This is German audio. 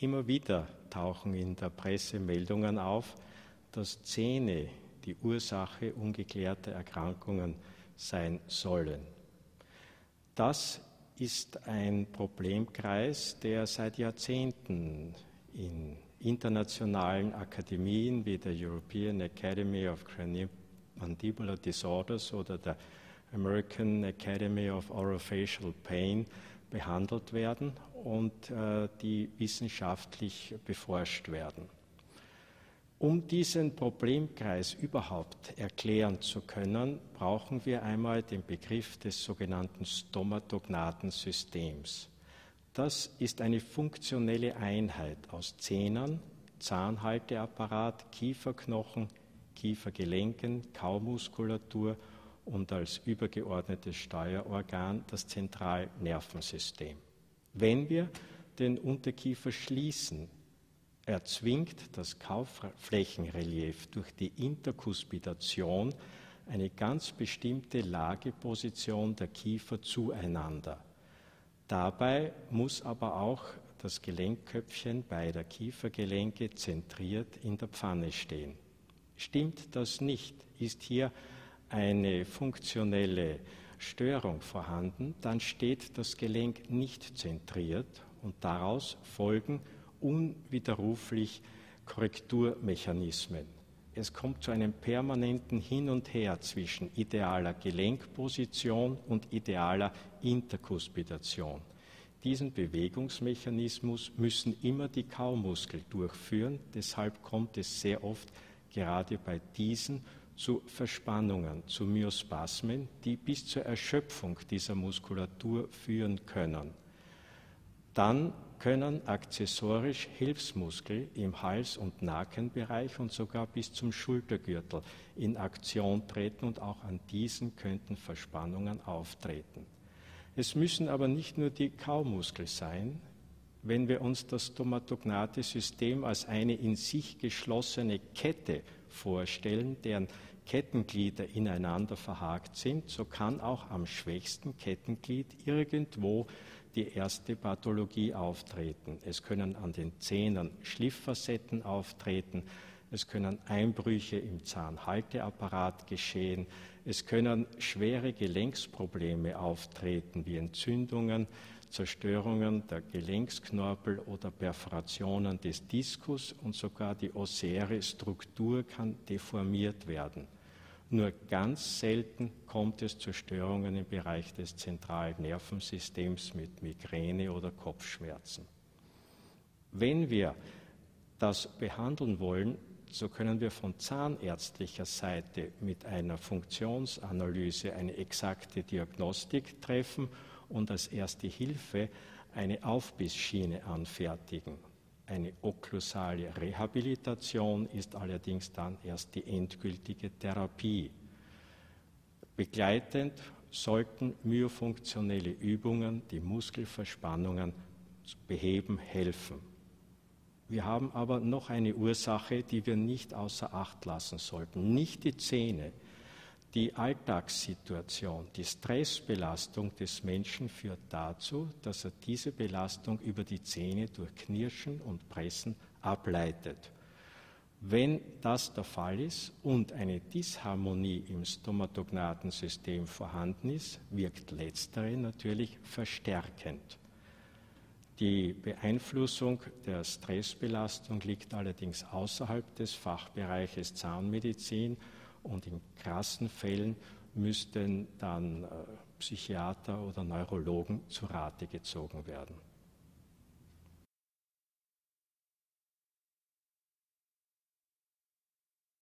Immer wieder tauchen in der Presse Meldungen auf, dass Zähne die Ursache ungeklärter Erkrankungen sein sollen. Das ist ein Problemkreis, der seit Jahrzehnten in internationalen Akademien wie der European Academy of Mandibular Disorders oder der American Academy of Orofacial Pain behandelt werden und äh, die wissenschaftlich beforscht werden. Um diesen Problemkreis überhaupt erklären zu können, brauchen wir einmal den Begriff des sogenannten Stomatognatensystems. Das ist eine funktionelle Einheit aus Zähnen, Zahnhalteapparat, Kieferknochen, Kiefergelenken, Kaumuskulatur und als übergeordnetes Steuerorgan das Zentralnervensystem. Wenn wir den Unterkiefer schließen, erzwingt das Kaufflächenrelief durch die Interkuspidation eine ganz bestimmte Lageposition der Kiefer zueinander. Dabei muss aber auch das Gelenkköpfchen beider Kiefergelenke zentriert in der Pfanne stehen. Stimmt das nicht, ist hier eine funktionelle Störung vorhanden, dann steht das Gelenk nicht zentriert und daraus folgen unwiderruflich Korrekturmechanismen. Es kommt zu einem permanenten Hin und Her zwischen idealer Gelenkposition und idealer Interkuspidation. Diesen Bewegungsmechanismus müssen immer die Kaumuskel durchführen, deshalb kommt es sehr oft gerade bei diesen zu Verspannungen, zu Myospasmen, die bis zur Erschöpfung dieser Muskulatur führen können. Dann können akzessorisch Hilfsmuskel im Hals- und Nackenbereich und sogar bis zum Schultergürtel in Aktion treten und auch an diesen könnten Verspannungen auftreten. Es müssen aber nicht nur die Kaumuskel sein, wenn wir uns das stomatognate System als eine in sich geschlossene Kette vorstellen, deren Kettenglieder ineinander verhakt sind, so kann auch am schwächsten Kettenglied irgendwo die erste Pathologie auftreten. Es können an den Zähnen Schlifffacetten auftreten, es können Einbrüche im Zahnhalteapparat geschehen, es können schwere Gelenksprobleme auftreten wie Entzündungen, Zerstörungen der Gelenksknorpel oder Perforationen des Diskus und sogar die ossäre Struktur kann deformiert werden. Nur ganz selten kommt es zu Störungen im Bereich des zentralen Nervensystems mit Migräne oder Kopfschmerzen. Wenn wir das behandeln wollen, so können wir von zahnärztlicher Seite mit einer Funktionsanalyse eine exakte Diagnostik treffen und als erste Hilfe eine Aufbissschiene anfertigen. Eine okklusale Rehabilitation ist allerdings dann erst die endgültige Therapie. Begleitend sollten myofunktionelle Übungen die Muskelverspannungen beheben helfen. Wir haben aber noch eine Ursache, die wir nicht außer Acht lassen sollten. Nicht die Zähne, die Alltagssituation, die Stressbelastung des Menschen führt dazu, dass er diese Belastung über die Zähne durch Knirschen und Pressen ableitet. Wenn das der Fall ist und eine Disharmonie im Stomatognatensystem vorhanden ist, wirkt letztere natürlich verstärkend. Die Beeinflussung der Stressbelastung liegt allerdings außerhalb des Fachbereiches Zahnmedizin und in krassen Fällen müssten dann äh, Psychiater oder Neurologen zu Rate gezogen werden.